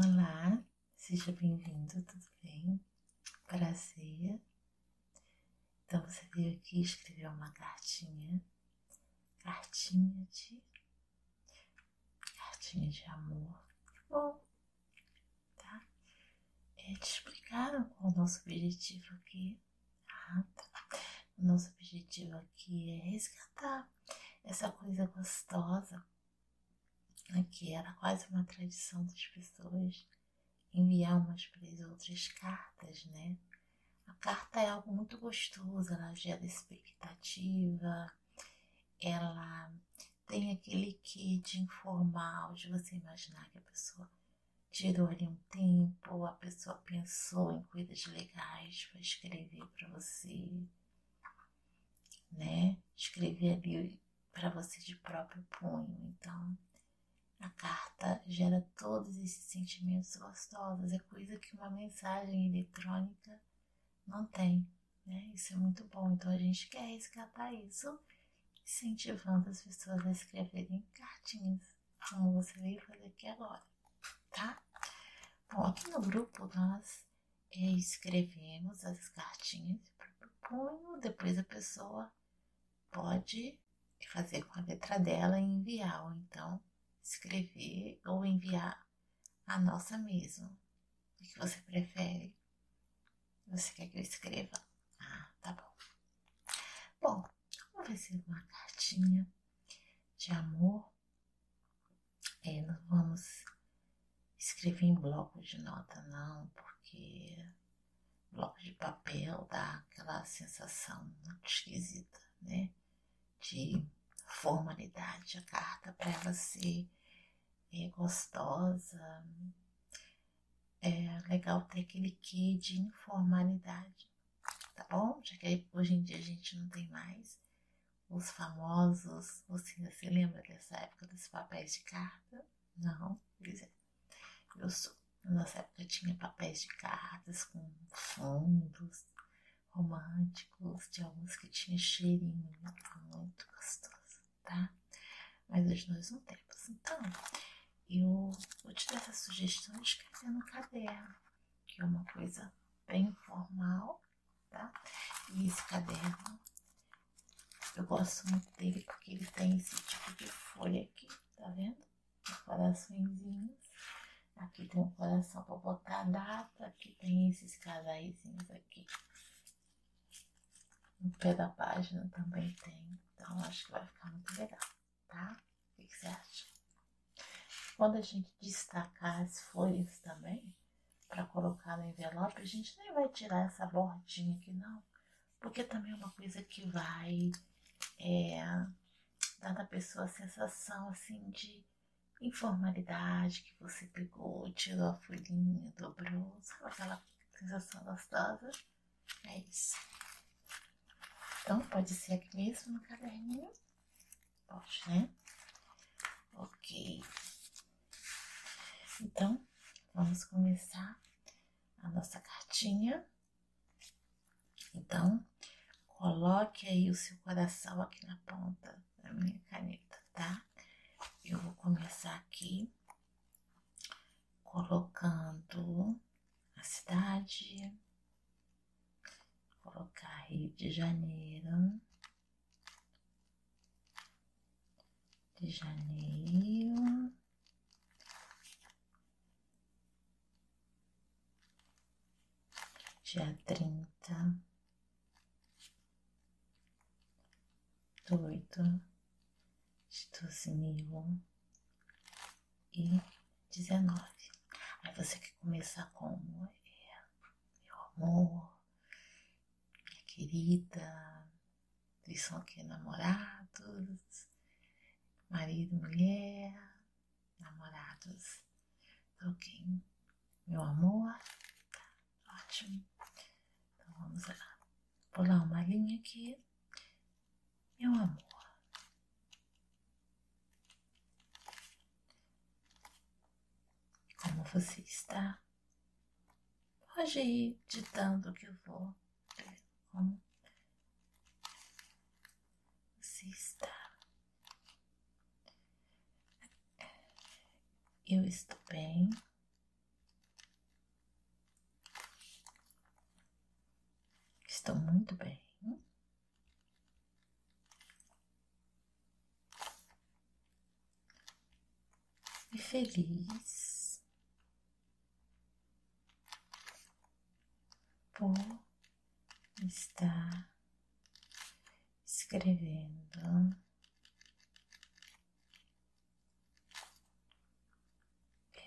Olá, seja bem-vindo, tudo bem? Prazer. Então você veio aqui escrever uma cartinha, cartinha de cartinha de amor. Bom, tá? É, te explicaram qual é o nosso objetivo aqui. Ah, tá. O nosso objetivo aqui é resgatar essa coisa gostosa que era quase uma tradição das pessoas enviar umas para as outras cartas, né? A carta é algo muito gostoso, ela gera expectativa, ela tem aquele que de informal, de você imaginar que a pessoa tirou ali um tempo, a pessoa pensou em coisas legais para escrever para você, né? Escrever ali para você de próprio punho. Então, a carta gera todos esses sentimentos gostosos, é coisa que uma mensagem eletrônica não tem, né? Isso é muito bom. Então a gente quer resgatar isso, incentivando as pessoas a escreverem cartinhas, como você veio fazer aqui agora, tá? Bom, aqui no grupo nós é, escrevemos as cartinhas para punho, depois a pessoa pode fazer com a letra dela e enviar, ou então escrever ou enviar a nossa mesmo. O que você prefere? Você quer que eu escreva? Ah, tá bom. Bom, como vai ser uma cartinha de amor, é, não vamos escrever em bloco de nota, não, porque bloco de papel dá aquela sensação muito esquisita, né? De formalidade. A carta para ela ser é gostosa. É legal ter aquele quê de informalidade, tá bom? Já que hoje em dia a gente não tem mais os famosos. Você se lembra dessa época dos papéis de carta? Não? Pois é. Eu sou. Na nossa época tinha papéis de cartas com fundos românticos, de alguns que tinha cheirinho muito gostoso, tá? Mas hoje nós não temos. Então, eu vou te dar essa sugestão de escrever no caderno, que é uma coisa bem informal, tá? E esse caderno, eu gosto muito dele porque ele tem esse tipo de folha aqui, tá vendo? Coraçõezinhos. Aqui tem um coração para botar a data, aqui tem esses casaizinhos aqui. No pé da página também tem, então acho que vai ficar muito legal, tá? O que você acha? Quando a gente destacar as folhas também, para colocar no envelope, a gente nem vai tirar essa bordinha aqui não, porque também é uma coisa que vai é, dar na pessoa a sensação assim de informalidade que você pegou, tirou a folhinha, dobrou, sabe aquela sensação gostosa? É isso. Então pode ser aqui mesmo no caderninho. Pode, né? Ok. Então, vamos começar a nossa cartinha. Então, coloque aí o seu coração aqui na ponta da minha caneta, tá? Eu vou começar aqui colocando a cidade, colocar Rio de Janeiro, de Janeiro. Dia trinta. Do oito. De doze mil. E dezenove. Aí você quer começar como? É, meu amor, minha querida, eles são aqui namorados, marido, mulher, namorados, ok, meu amor, tá, ótimo. Vamos lá. Pular uma linha aqui. Meu amor. Como você está? Pode ir ditando que eu vou como você está. Eu estou bem. Estou muito bem. E feliz. Por estar escrevendo.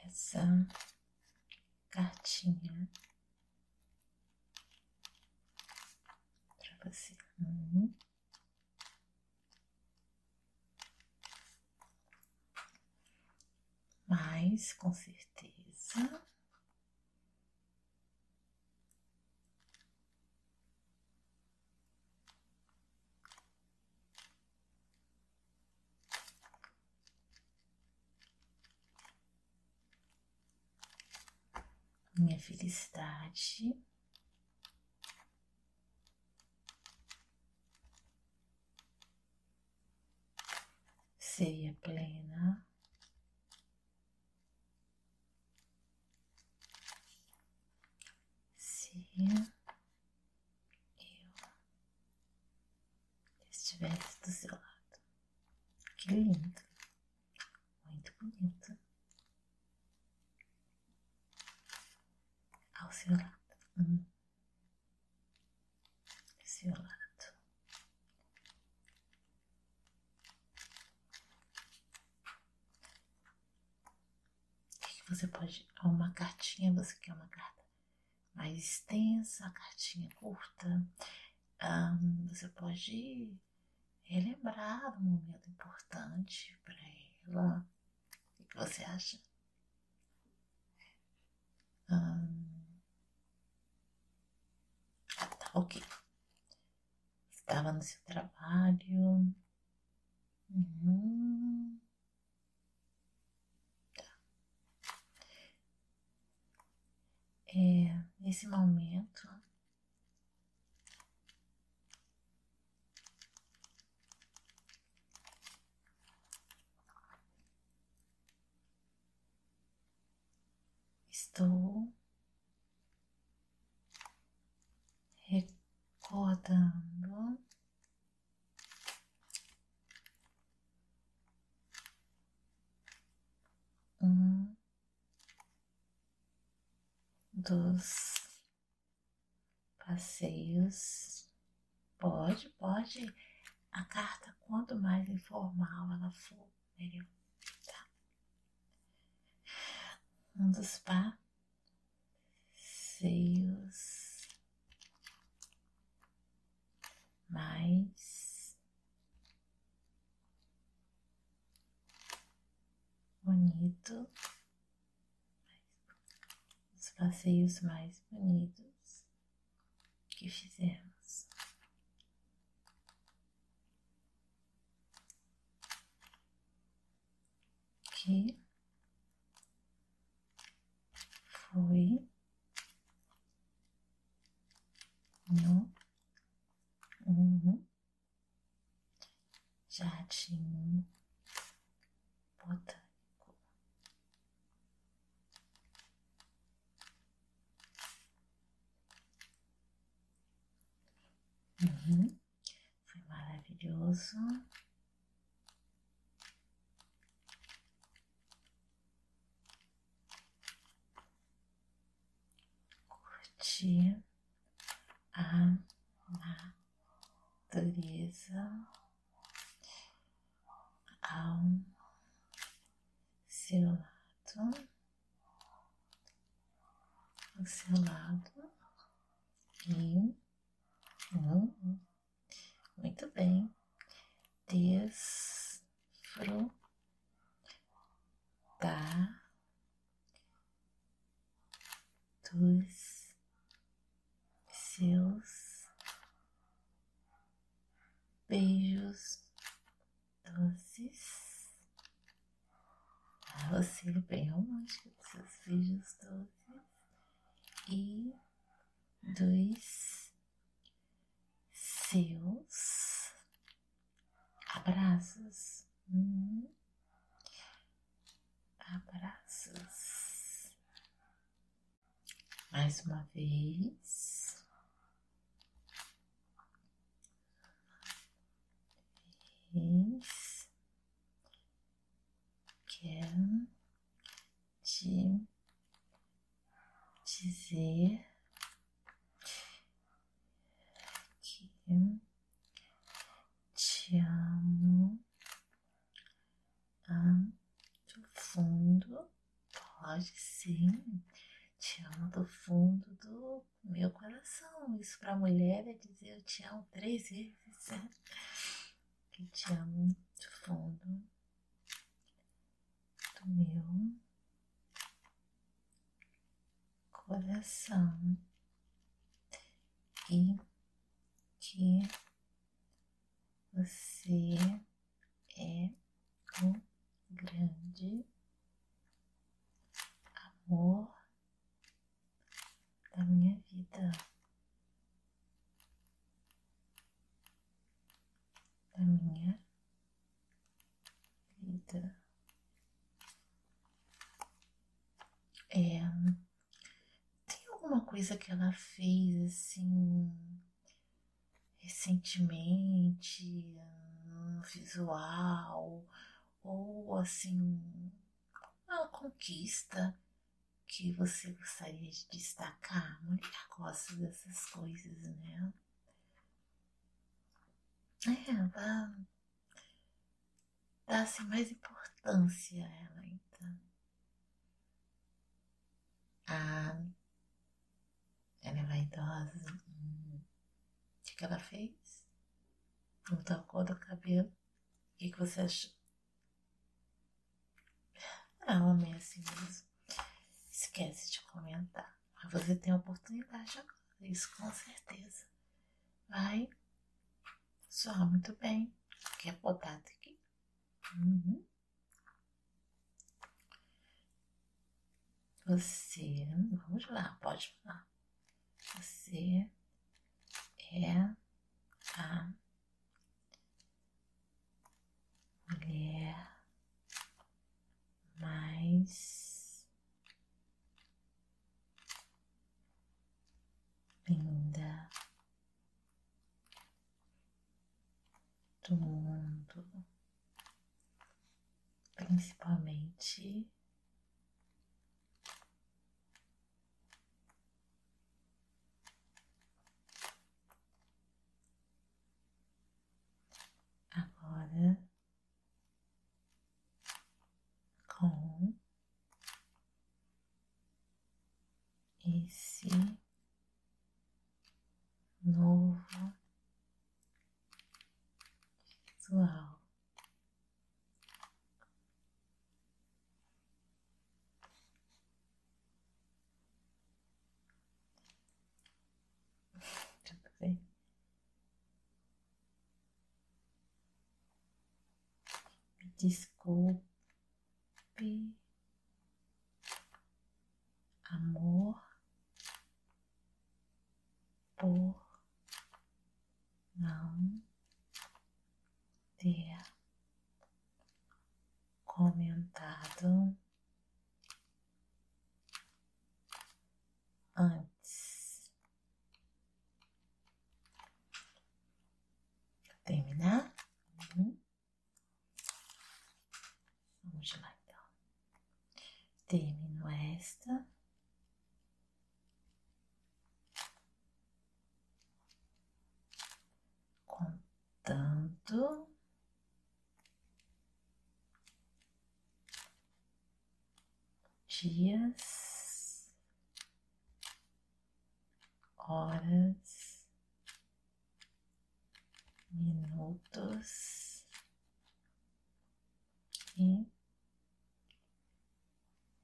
Essa cartinha para você. Uhum. Mas com certeza minha felicidade. Seria plena. Se eu estivesse do seu lado. Que lindo, bonito. ao seu lado. Hum. Seu lado. O que, você pode. Uma cartinha, você quer uma carta mais extensa, a cartinha curta. Um, você pode relembrar um momento importante para ela. Você acha? Um, Ok. Estava no seu trabalho. Uhum. Tá. É, nesse momento. Estou recordando um dos passeios. Pode, pode. A carta, quanto mais informal ela for, melhor. Tá? Um dos passeios mais bonito, passeios mais bonitos que fizemos. Que foi no Uhum. Jardim botânico. Uhum. Foi maravilhoso. Curti a natureza ao seu lado, ao seu lado e hum, muito bem, desfrutar dos seus beijos doces. Ah, você bem romântico dos seus beijos doces e dos seus abraços. Hum. Abraços. Mais uma vez. dizer que te amo ah, do fundo, pode sim, te amo do fundo do meu coração. Isso para mulher é dizer eu te amo três vezes. Né? Que te amo do fundo do meu coração e que você é o grande amor da minha vida, da minha vida. É, tem alguma coisa que ela fez assim recentemente no visual ou assim uma conquista que você gostaria de destacar? Mulher gosta dessas coisas, né? É, dá, dá assim mais importância a ela, então. Ah, ela é vaidosa. Hum. O que, que ela fez? Mudou a cor do cabelo. O que, que você achou? Ah, homem é assim mesmo. Esquece de comentar. Mas você tem a oportunidade agora. Isso com certeza. Vai soar muito bem. Quer botar aqui? Uhum. Você, vamos lá, pode falar. Você é a mulher mais linda do mundo, principalmente agora com esse novo visual. Bem? Me desculpe, amor, por não ter comentado antes. Terminar? Uhum. Vamos lá então. Termino esta. Contando. Dias, horas, minutos e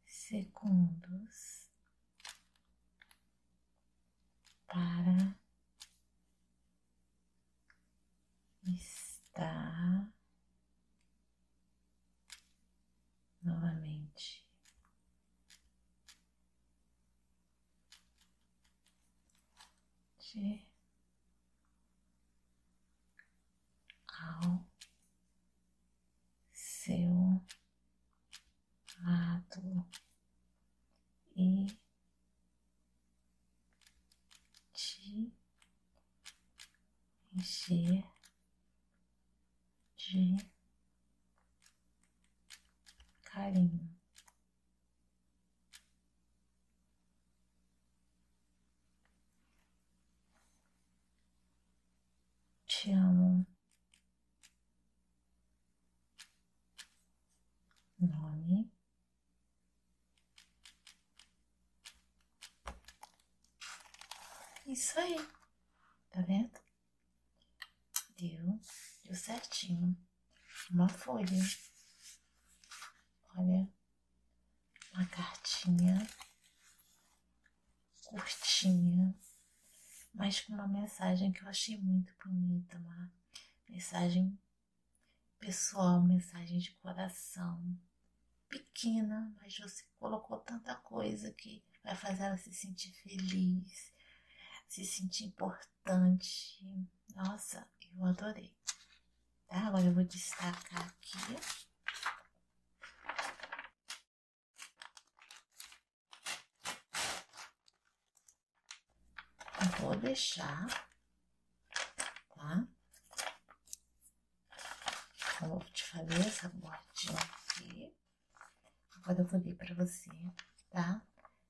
segundos para estar novamente de ao seu lado e te encher de carinho. Te amo. Nome. Isso aí. Tá vendo? Deu. Deu certinho. Uma folha. Olha. Uma cartinha. Curtinha. Mas com uma mensagem que eu achei muito bonita. Uma mensagem pessoal, mensagem de coração. Pequena, mas você colocou tanta coisa que vai fazer ela se sentir feliz se sentir importante. Nossa, eu adorei. Tá? Agora eu vou destacar aqui. Vou deixar, tá? Como eu te falei, essa bordinha aqui. Agora eu vou ler pra você, tá?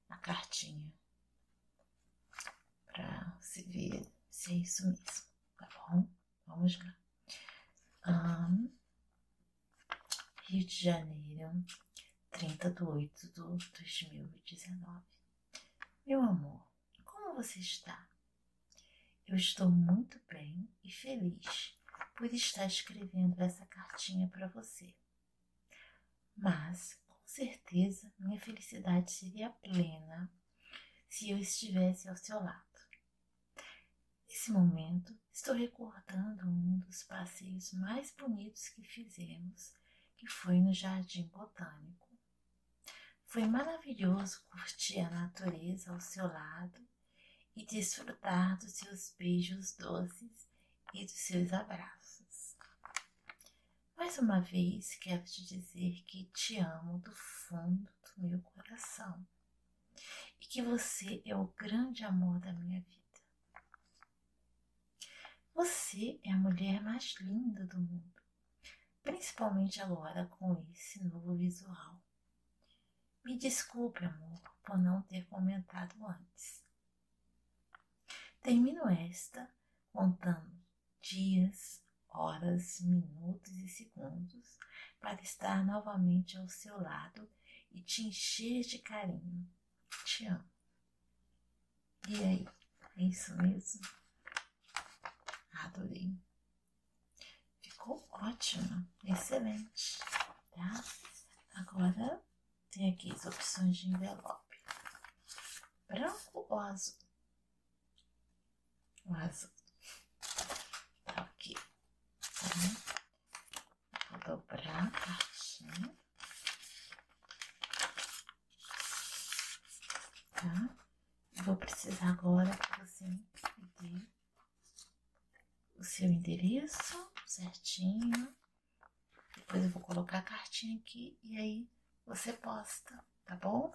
A cartinha para se ver se é isso mesmo, tá bom? Vamos lá. Um, Rio de Janeiro, 30 de 8 de 2019. Meu amor, você está? Eu estou muito bem e feliz por estar escrevendo essa cartinha para você. Mas, com certeza, minha felicidade seria plena se eu estivesse ao seu lado. Nesse momento, estou recordando um dos passeios mais bonitos que fizemos, que foi no Jardim Botânico. Foi maravilhoso curtir a natureza ao seu lado e desfrutar dos seus beijos doces e dos seus abraços. Mais uma vez quero te dizer que te amo do fundo do meu coração e que você é o grande amor da minha vida. Você é a mulher mais linda do mundo, principalmente agora com esse novo visual. Me desculpe, amor, por não ter comentado antes. Termino esta contando dias, horas, minutos e segundos para estar novamente ao seu lado e te encher de carinho. Te amo. E aí, é isso mesmo? Adorei. Ficou ótimo, excelente, tá? Agora tem aqui as opções de envelope. Branco ou azul? O azul. Tá aqui. Vou dobrar a caixinha. Tá? Vou precisar agora que você me dê o seu endereço certinho. Depois eu vou colocar a cartinha aqui e aí você posta, tá bom?